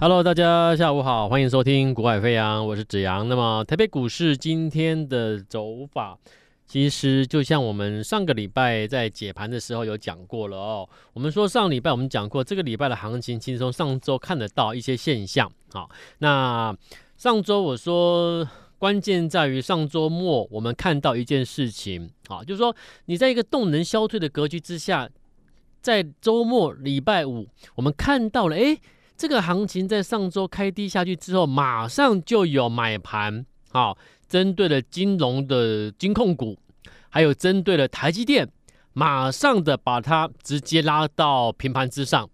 Hello，大家下午好，欢迎收听《股海飞扬》，我是子阳。那么台北股市今天的走法，其实就像我们上个礼拜在解盘的时候有讲过了哦。我们说上礼拜我们讲过，这个礼拜的行情其实从上周看得到一些现象。好，那上周我说关键在于上周末我们看到一件事情，啊，就是说你在一个动能消退的格局之下，在周末礼拜五我们看到了，诶。这个行情在上周开低下去之后，马上就有买盘，好，针对了金融的金控股，还有针对了台积电，马上的把它直接拉到平盘之上，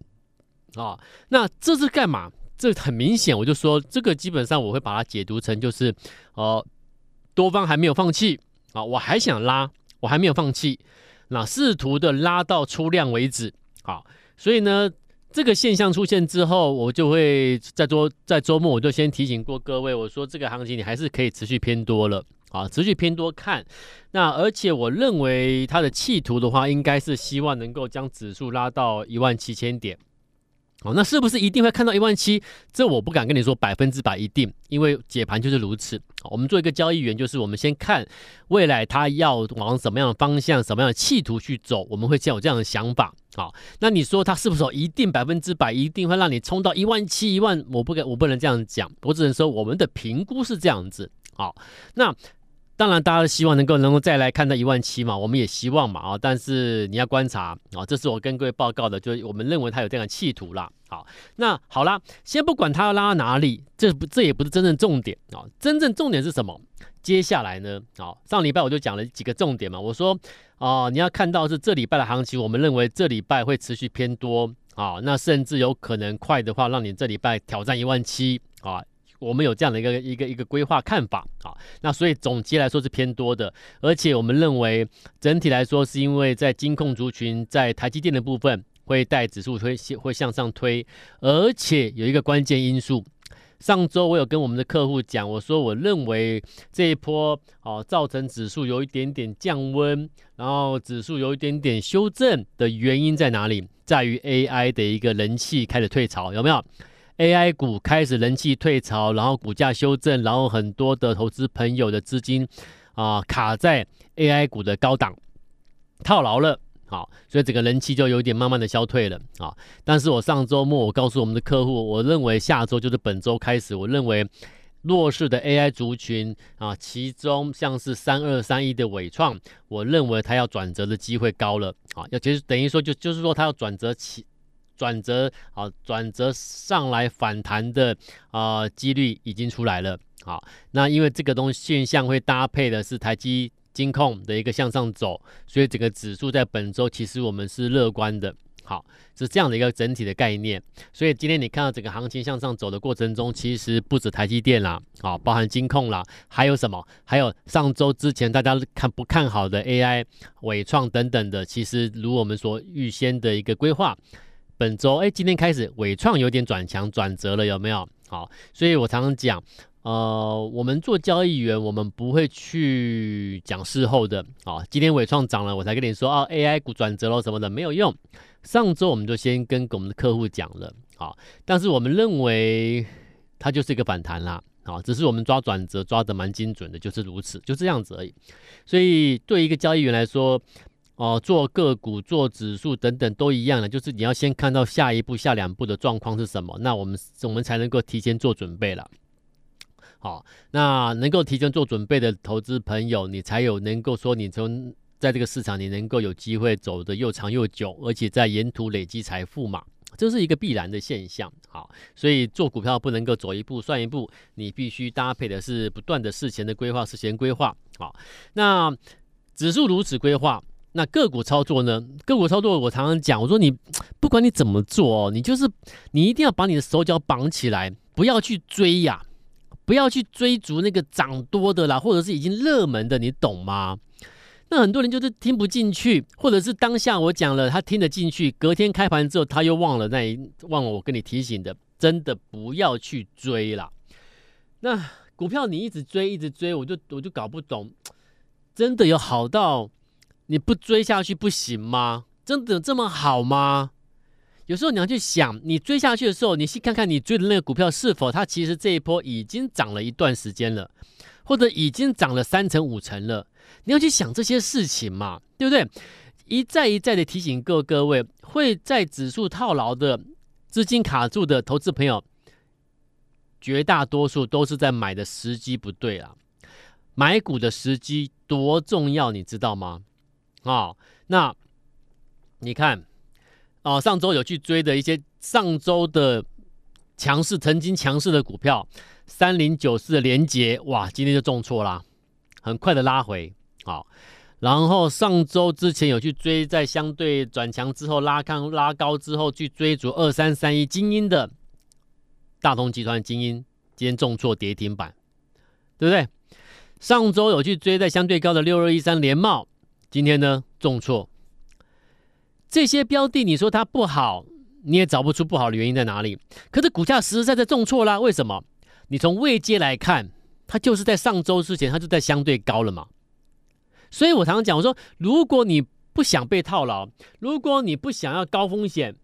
啊，那这是干嘛？这很明显，我就说这个基本上我会把它解读成就是，呃，多方还没有放弃啊，我还想拉，我还没有放弃，那试图的拉到出量为止，好，所以呢。这个现象出现之后，我就会在周在周末，我就先提醒过各位，我说这个行情你还是可以持续偏多了啊，持续偏多看。那而且我认为它的企图的话，应该是希望能够将指数拉到一万七千点。哦，那是不是一定会看到一万七？这我不敢跟你说百分之百一定，因为解盘就是如此。我们做一个交易员，就是我们先看未来它要往什么样的方向、什么样的企图去走，我们会先有这样的想法。好，那你说它是不是一定百分之百一定会让你冲到一万七、一万？我不敢，我不能这样讲，我只能说我们的评估是这样子。好，那。当然，大家希望能够能够再来看到一万七嘛，我们也希望嘛啊，但是你要观察啊，这是我跟各位报告的，就是我们认为他有这样的企图啦。好，那好啦，先不管他要拉到哪里，这不这也不是真正重点啊，真正重点是什么？接下来呢？啊，上礼拜我就讲了几个重点嘛，我说啊，你要看到是这礼拜的行情，我们认为这礼拜会持续偏多啊，那甚至有可能快的话，让你这礼拜挑战一万七啊。我们有这样的一个一个一个规划看法啊，那所以总结来说是偏多的，而且我们认为整体来说是因为在金控族群在台积电的部分会带指数推会向上推，而且有一个关键因素，上周我有跟我们的客户讲，我说我认为这一波啊造成指数有一点点降温，然后指数有一点点修正的原因在哪里？在于 AI 的一个人气开始退潮，有没有？AI 股开始人气退潮，然后股价修正，然后很多的投资朋友的资金啊、卡在 AI 股的高档套牢了，好，所以整个人气就有点慢慢的消退了啊。但是我上周末我告诉我们的客户，我认为下周就是本周开始，我认为弱势的 AI 族群啊，其中像是三二三一的伟创，我认为它要转折的机会高了啊，要其实等于说就就是说它要转折起。转折啊，转折上来反弹的啊几率已经出来了。好，那因为这个东西现象会搭配的是台积金控的一个向上走，所以整个指数在本周其实我们是乐观的。好，是这样的一个整体的概念。所以今天你看到整个行情向上走的过程中，其实不止台积电啦，啊，包含金控啦，还有什么？还有上周之前大家看不看好的 AI、伟创等等的，其实如我们所预先的一个规划。本周哎，今天开始伟创有点转强转折了，有没有？好，所以我常常讲，呃，我们做交易员，我们不会去讲事后的。好，今天伟创涨了，我才跟你说啊，AI 股转折了什么的没有用。上周我们就先跟我们的客户讲了，好，但是我们认为它就是一个反弹啦，好，只是我们抓转折抓得蛮精准的，就是如此，就这样子而已。所以对一个交易员来说，哦，做个股、做指数等等都一样的，就是你要先看到下一步、下两步的状况是什么，那我们我们才能够提前做准备了。好，那能够提前做准备的投资朋友，你才有能够说你从在这个市场你能够有机会走得又长又久，而且在沿途累积财富嘛，这是一个必然的现象。好，所以做股票不能够走一步算一步，你必须搭配的是不断的事前的规划、事前规划。好，那指数如此规划。那个股操作呢？个股操作，我常常讲，我说你不管你怎么做哦，你就是你一定要把你的手脚绑起来，不要去追呀，不要去追逐那个涨多的啦，或者是已经热门的，你懂吗？那很多人就是听不进去，或者是当下我讲了，他听得进去，隔天开盘之后他又忘了那一忘了我跟你提醒的，真的不要去追啦。那股票你一直追一直追，我就我就搞不懂，真的有好到？你不追下去不行吗？真的这么好吗？有时候你要去想，你追下去的时候，你去看看你追的那个股票是否它其实这一波已经涨了一段时间了，或者已经涨了三成五成了。你要去想这些事情嘛，对不对？一再一再的提醒各各位，会在指数套牢的资金卡住的投资朋友，绝大多数都是在买的时机不对啊。买股的时机多重要，你知道吗？啊、哦，那你看，哦，上周有去追的一些上周的强势、曾经强势的股票，三零九四的联杰，哇，今天就重挫啦，很快的拉回，好、哦，然后上周之前有去追，在相对转强之后拉康拉高之后去追逐二三三一精英的大同集团精英，今天重挫跌停板，对不对？上周有去追在相对高的六二一三联茂，今天呢重挫。这些标的你说它不好，你也找不出不好的原因在哪里。可是股价实实在在重挫啦，为什么？你从位阶来看，它就是在上周之前，它就在相对高了嘛。所以我常常讲，我说如果你不想被套牢，如果你不想要高风险，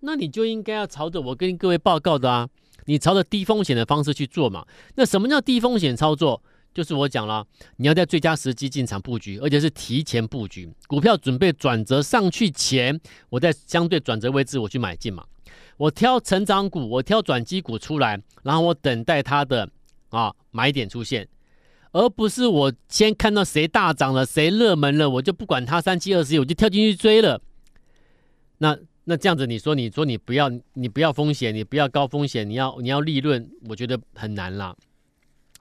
那你就应该要朝着我跟各位报告的啊，你朝着低风险的方式去做嘛。那什么叫低风险操作？就是我讲了，你要在最佳时机进场布局，而且是提前布局。股票准备转折上去前，我在相对转折位置我去买进嘛。我挑成长股，我挑转机股出来，然后我等待它的啊买点出现，而不是我先看到谁大涨了，谁热门了，我就不管它三七二十一，我就跳进去追了。那那这样子，你说你说你不要你不要风险，你不要高风险，你要你要利润，我觉得很难啦。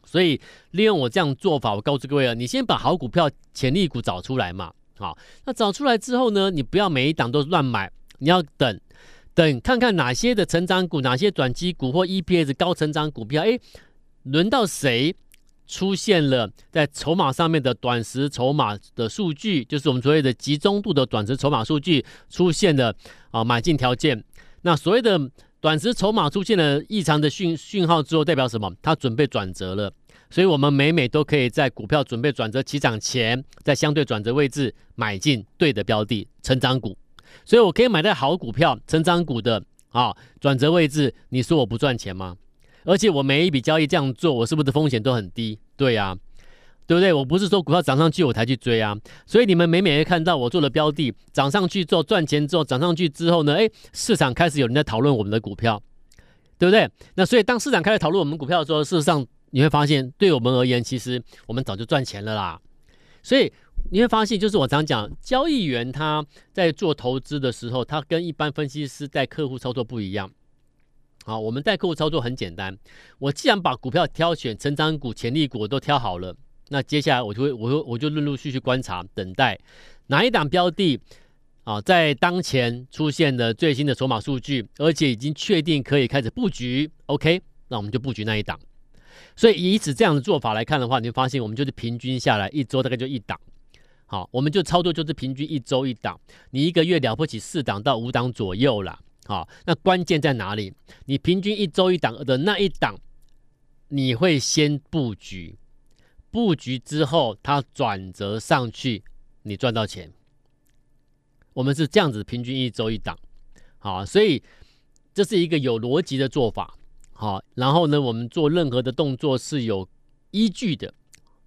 所以利用我这样做法，我告诉各位啊，你先把好股票、潜力股找出来嘛。好，那找出来之后呢，你不要每一档都乱买，你要等等看看哪些的成长股、哪些转机股或 EPS 高成长股票，哎，轮到谁出现了在筹码上面的短时筹码的数据，就是我们所谓的集中度的短时筹码数据出现了啊买进条件。那所谓的短时筹码出现了异常的讯讯号之后，代表什么？它准备转折了。所以，我们每每都可以在股票准备转折起涨前，在相对转折位置买进对的标的成长股。所以我可以买到好股票成长股的啊转折位置。你说我不赚钱吗？而且我每一笔交易这样做，我是不是风险都很低？对呀、对不对？我不是说股票涨上去我才去追啊。所以你们每每会看到我做的标的涨上去之后赚钱之后涨上去之后呢，诶，市场开始有人在讨论我们的股票，对不对？那所以当市场开始讨论我们股票的时候，事实上。你会发现，对我们而言，其实我们早就赚钱了啦。所以你会发现，就是我常讲，交易员他在做投资的时候，他跟一般分析师带客户操作不一样。好，我们带客户操作很简单，我既然把股票挑选成长股、潜力股都挑好了，那接下来我就会，我就我就陆陆续续观察，等待哪一档标的啊，在当前出现的最新的筹码数据，而且已经确定可以开始布局，OK，那我们就布局那一档。所以以此这样的做法来看的话，你会发现我们就是平均下来一周大概就一档，好，我们就操作就是平均一周一档，你一个月了不起四档到五档左右啦，好，那关键在哪里？你平均一周一档的那一档，你会先布局，布局之后它转折上去，你赚到钱。我们是这样子平均一周一档，好，所以这是一个有逻辑的做法。好，然后呢，我们做任何的动作是有依据的，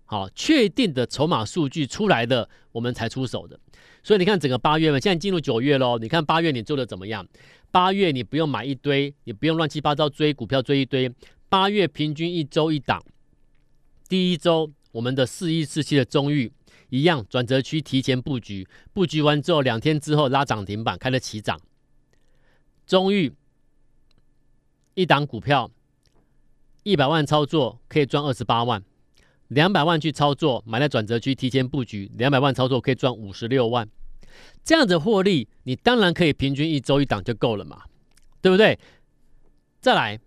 好，确定的筹码数据出来的，我们才出手的。所以你看，整个八月份，现在进入九月喽。你看八月你做的怎么样？八月你不用买一堆，你不用乱七八糟追股票追一堆。八月平均一周一档，第一周我们的四一四七的中域一样，转折区提前布局，布局完之后两天之后拉涨停板，开了起涨，中域。一档股票，一百万操作可以赚二十八万，两百万去操作买在转折区提前布局，两百万操作可以赚五十六万，这样子获利，你当然可以平均一周一档就够了嘛，对不对？再来，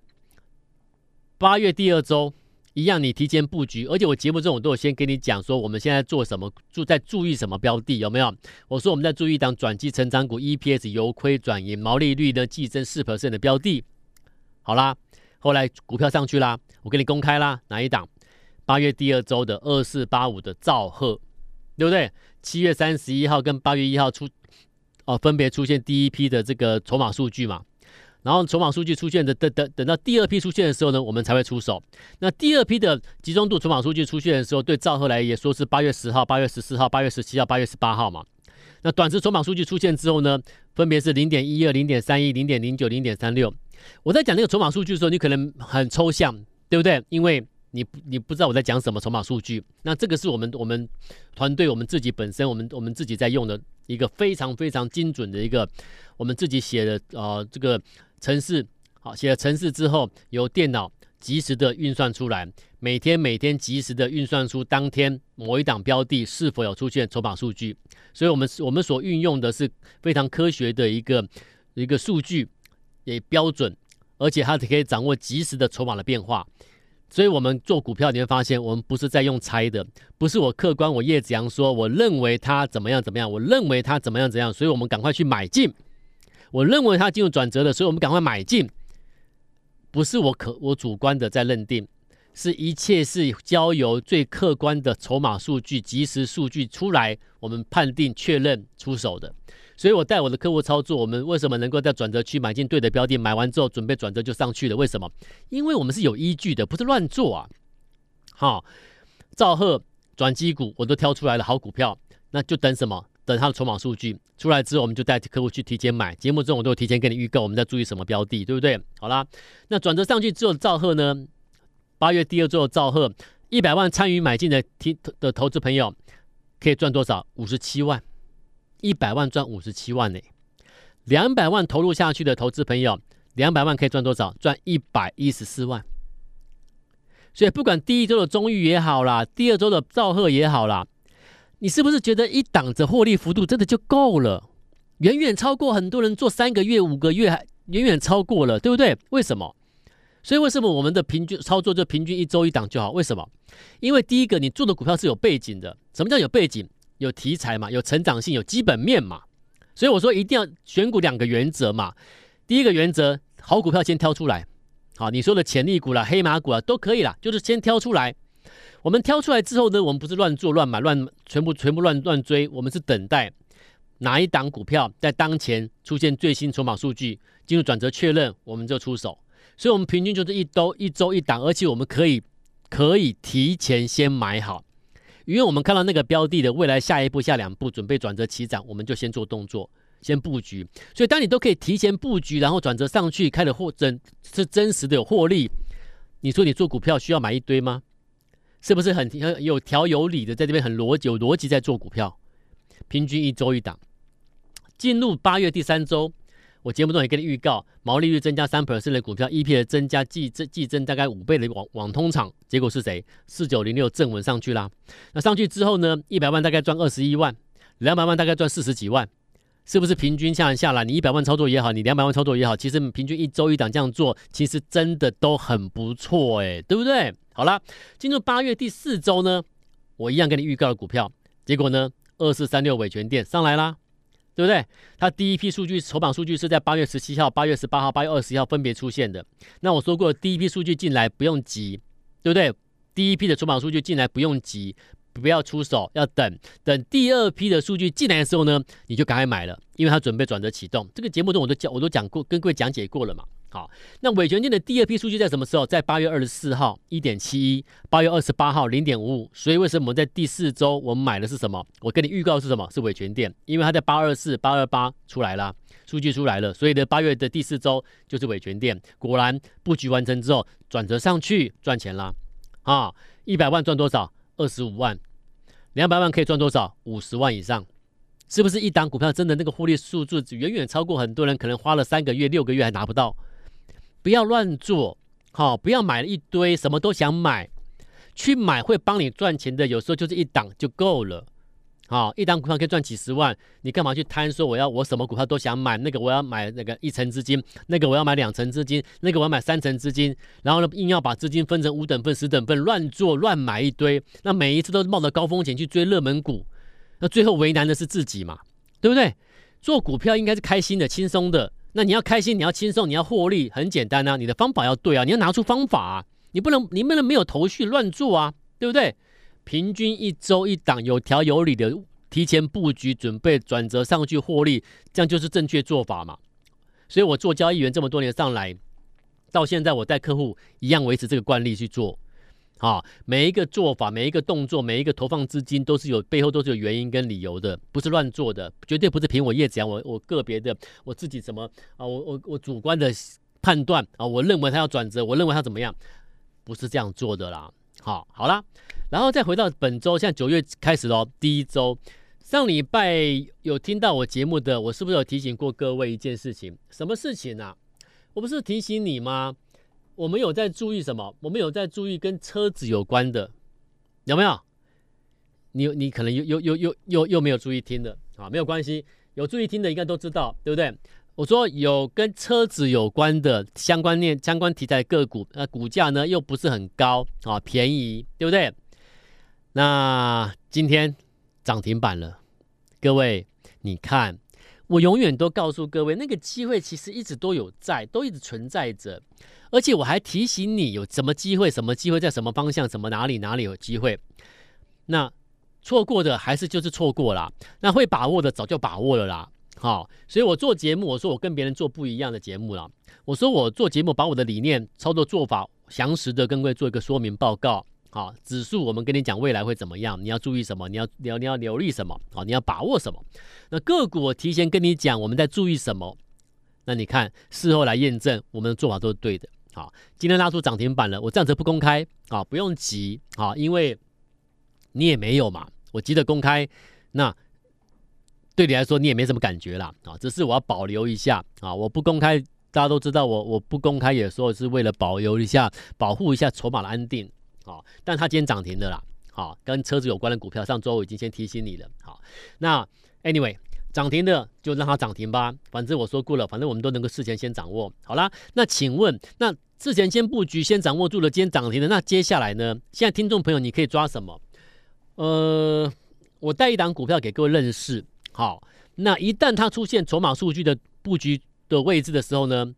八月第二周一样，你提前布局，而且我节目中我都有先跟你讲说，我们现在做什么，注在注意什么标的有没有？我说我们在注意一档转机成长股，EPS 由亏转盈，毛利率呢季增四 percent 的标的。好啦，后来股票上去啦，我给你公开啦，哪一档？八月第二周的二四八五的兆赫，对不对？七月三十一号跟八月一号出，哦，分别出现第一批的这个筹码数据嘛。然后筹码数据出现的等等等到第二批出现的时候呢，我们才会出手。那第二批的集中度筹码数据出现的时候，对兆贺来也说是八月十号、八月十四号、八月十七号、八月十八号嘛。那短时筹码数据出现之后呢，分别是零点一二、零点三一、零点零九、零点三六。我在讲那个筹码数据的时候，你可能很抽象，对不对？因为你你不知道我在讲什么筹码数据。那这个是我们我们团队我们自己本身我们我们自己在用的一个非常非常精准的一个我们自己写的呃这个。程式好，写了程式之后，由电脑及时的运算出来，每天每天及时的运算出当天某一档标的是否有出现筹码数据。所以，我们我们所运用的是非常科学的一个一个数据，也标准，而且它可以掌握及时的筹码的变化。所以，我们做股票，你会发现，我们不是在用猜的，不是我客观，我叶子阳说，我认为它怎么样怎么样，我认为它怎么样怎样，所以我们赶快去买进。我认为它进入转折了，所以我们赶快买进。不是我可我主观的在认定，是一切是交由最客观的筹码数据、即时数据出来，我们判定确认出手的。所以我带我的客户操作，我们为什么能够在转折区买进对的标的？买完之后准备转折就上去了，为什么？因为我们是有依据的，不是乱做啊。好，兆贺转机股我都挑出来了，好股票，那就等什么？等它的筹码数据出来之后，我们就带客户去提前买。节目中我都有提前给你预告，我们在注意什么标的，对不对？好啦，那转折上去之后，兆贺呢？八月第二周的兆贺，一百万参与买进的提的投资朋友可以赚多少？五十七万，一百万赚五十七万呢。两百万投入下去的投资朋友，两百万可以赚多少？赚一百一十四万。所以不管第一周的中裕也好啦，第二周的兆贺也好啦。你是不是觉得一档的获利幅度真的就够了？远远超过很多人做三个月、五个月，还远远超过了，对不对？为什么？所以为什么我们的平均操作就平均一周一档就好？为什么？因为第一个，你做的股票是有背景的。什么叫有背景？有题材嘛，有成长性，有基本面嘛。所以我说一定要选股两个原则嘛。第一个原则，好股票先挑出来。好，你说的潜力股啦、黑马股啊都可以啦，就是先挑出来。我们挑出来之后呢，我们不是乱做乱买乱全部全部乱乱追，我们是等待哪一档股票在当前出现最新筹码数据进入转折确认，我们就出手。所以，我们平均就是一周一周一档，而且我们可以可以提前先买好，因为我们看到那个标的的未来下一步、下两步准备转折起涨，我们就先做动作，先布局。所以，当你都可以提前布局，然后转折上去开的获真是真实的有获利，你说你做股票需要买一堆吗？是不是很很有条有理的，在这边很逻辑有逻辑在做股票，平均一周一档。进入八月第三周，我节目中也跟你预告，毛利率增加三 percent 的股票，E P 的增加季增季增大概五倍的网网通厂，结果是谁？四九零六正文上去啦。那上去之后呢，一百万大概赚二十一万，两百万大概赚四十几万。是不是平均下来下来，你一百万操作也好，你两百万操作也好，其实平均一周一档这样做，其实真的都很不错哎，对不对？好了，进入八月第四周呢，我一样给你预告了股票，结果呢，二四三六伟权店上来啦，对不对？它第一批数据筹码数据是在八月十七号、八月十八号、八月二十号分别出现的。那我说过，第一批数据进来不用急，对不对？第一批的筹码数据进来不用急。不要出手，要等等第二批的数据进来的时候呢，你就赶快买了，因为它准备转折启动。这个节目中我都讲，我都讲过，跟各位讲解过了嘛。好，那伟诠电的第二批数据在什么时候？在八月二十四号一点七一，八月二十八号零点五五。所以为什么我们在第四周我们买的是什么？我跟你预告是什么？是伟诠电，因为它在八二四、八二八出来了，数据出来了，所以呢，八月的第四周就是伟诠电。果然布局完成之后，转折上去赚钱了啊！一百万赚多少？二十五万，两百万可以赚多少？五十万以上，是不是一档股票真的那个获利数字远远超过很多人可能花了三个月、六个月还拿不到？不要乱做，好、不要买了一堆什么都想买，去买会帮你赚钱的，有时候就是一档就够了。好，一档股票可以赚几十万，你干嘛去贪？说我要我什么股票都想买，那个我要买那个一层资金，那个我要买两层资金，那个我要买三层资金，然后呢，硬要把资金分成五等份、十等份，乱做乱买一堆，那每一次都是冒着高风险去追热门股，那最后为难的是自己嘛，对不对？做股票应该是开心的、轻松的，那你要开心，你要轻松，你要获利，很简单啊，你的方法要对啊，你要拿出方法啊，你不能你不能没有头绪乱做啊，对不对？平均一周一档，有条有理的提前布局，准备转折上去获利，这样就是正确做法嘛。所以我做交易员这么多年上来，到现在我带客户一样维持这个惯例去做。啊，每一个做法，每一个动作，每一个投放资金，都是有背后都是有原因跟理由的，不是乱做的，绝对不是凭我叶子阳，我我个别的我自己怎么啊，我我我主观的判断啊，我认为他要转折，我认为他怎么样，不是这样做的啦。好，好啦，然后再回到本周，现在九月开始喽，第一周，上礼拜有听到我节目的，我是不是有提醒过各位一件事情？什么事情啊？我不是提醒你吗？我们有在注意什么？我们有在注意跟车子有关的，有没有？你你可能又又又又又又没有注意听的啊？没有关系，有注意听的应该都知道，对不对？我说有跟车子有关的相关链相关题材个股，那股价呢又不是很高啊，便宜，对不对？那今天涨停板了，各位你看，我永远都告诉各位，那个机会其实一直都有在，都一直存在着。而且我还提醒你有什么机会，什么机会在什么方向，什么哪里哪里有机会。那错过的还是就是错过啦。那会把握的早就把握了啦。好，所以我做节目，我说我跟别人做不一样的节目啦。我说我做节目，把我的理念、操作做法详实的跟各位做一个说明报告。好，指数我们跟你讲未来会怎么样，你要注意什么，你要你要你要留意什么，好，你要把握什么。那个股我提前跟你讲，我们在注意什么。那你看事后来验证，我们的做法都是对的。好，今天拉出涨停板了，我这样子不公开啊，不用急啊，因为你也没有嘛，我急着公开，那对你来说你也没什么感觉啦啊，只是我要保留一下啊，我不公开，大家都知道我我不公开也说是为了保留一下，保护一下筹码的安定好，但他今天涨停的啦，好，跟车子有关的股票，上周我已经先提醒你了，好，那 anyway。涨停的就让它涨停吧，反正我说过了，反正我们都能够事前先掌握。好啦，那请问，那事前先布局、先掌握住了今天涨停的，那接下来呢？现在听众朋友，你可以抓什么？呃，我带一档股票给各位认识。好，那一旦它出现筹码数据的布局的位置的时候呢，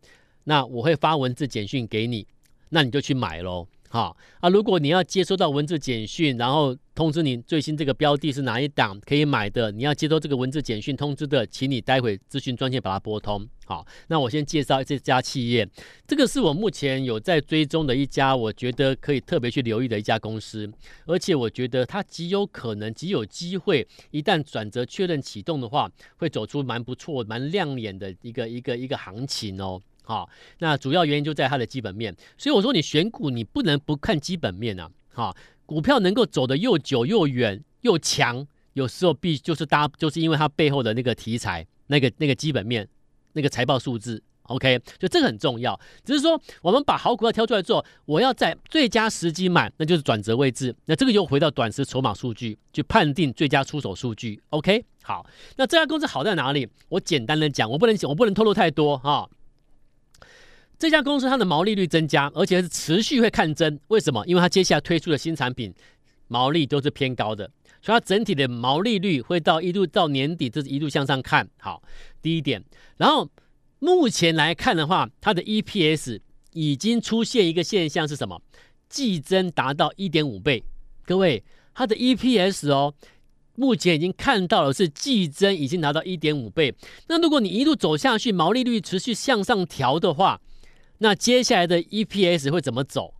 那我会发文字简讯给你，那你就去买喽。好啊，如果你要接收到文字简讯，然后通知你最新这个标的是哪一档可以买的，你要接收这个文字简讯通知的，请你待会咨询专线把它拨通。好，那我先介绍这家企业，这个是我目前有在追踪的一家，我觉得可以特别去留意的一家公司，而且我觉得它极有可能、极有机会，一旦转折确认启动的话，会走出蛮不错、蛮亮眼的一个一个一个行情哦。好，那主要原因就在它的基本面，所以我说你选股你不能不看基本面啊。好，股票能够走得又久又远又强，有时候必就是搭就是因为它背后的那个题材、那个那个基本面、那个财报数字。OK，就这个很重要。只是说我们把好股票挑出来做，我要在最佳时机买，那就是转折位置。那这个又回到短时筹码数据去判定最佳出手数据。OK，好，那这家公司好在哪里？我简单的讲，我不能讲，我不能透露太多哈。这家公司它的毛利率增加，而且是持续会看增。为什么？因为它接下来推出的新产品毛利都是偏高的，所以它整体的毛利率会到一路到年底，这是一路向上看好。第一点，然后目前来看的话，它的 EPS 已经出现一个现象是什么？季增达到一点五倍。各位，它的 EPS 哦，目前已经看到了是季增已经达到一点五倍。那如果你一路走下去，毛利率持续向上调的话，那接下来的 EPS 会怎么走？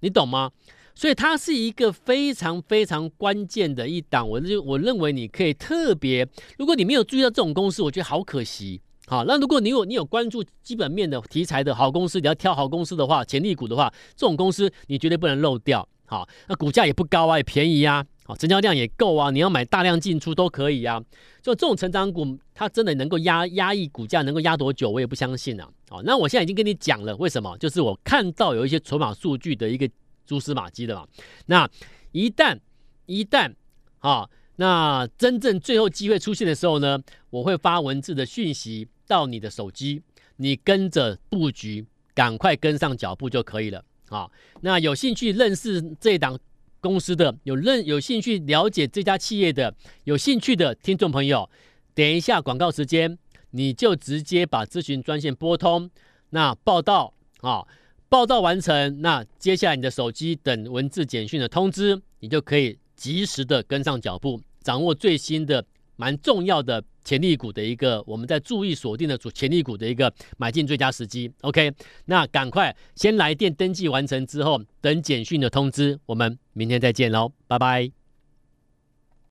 你懂吗？所以它是一个非常非常关键的一档。我就我认为你可以特别，如果你没有注意到这种公司，我觉得好可惜。好，那如果你有你有关注基本面的题材的好公司，你要挑好公司的话，潜力股的话，这种公司你绝对不能漏掉。好，那股价也不高啊，也便宜啊。好，成交量也够啊，你要买大量进出都可以啊。就这种成长股，它真的能够压压抑股价，能够压多久，我也不相信啊。好，那我现在已经跟你讲了，为什么？就是我看到有一些筹码数据的一个蛛丝马迹的嘛。那一旦一旦啊，那真正最后机会出现的时候呢，我会发文字的讯息到你的手机，你跟着布局，赶快跟上脚步就可以了。好，那有兴趣认识这档公司的有认有兴趣了解这家企业的有兴趣的听众朋友，点一下广告时间，你就直接把咨询专线拨通，那报到啊，报到完成，那接下来你的手机等文字简讯的通知，你就可以及时的跟上脚步。掌握最新的蛮重要的潜力股的一个，我们在注意锁定的主潜力股的一个买进最佳时机。OK，那赶快先来电登记完成之后，等简讯的通知，我们明天再见喽，拜拜。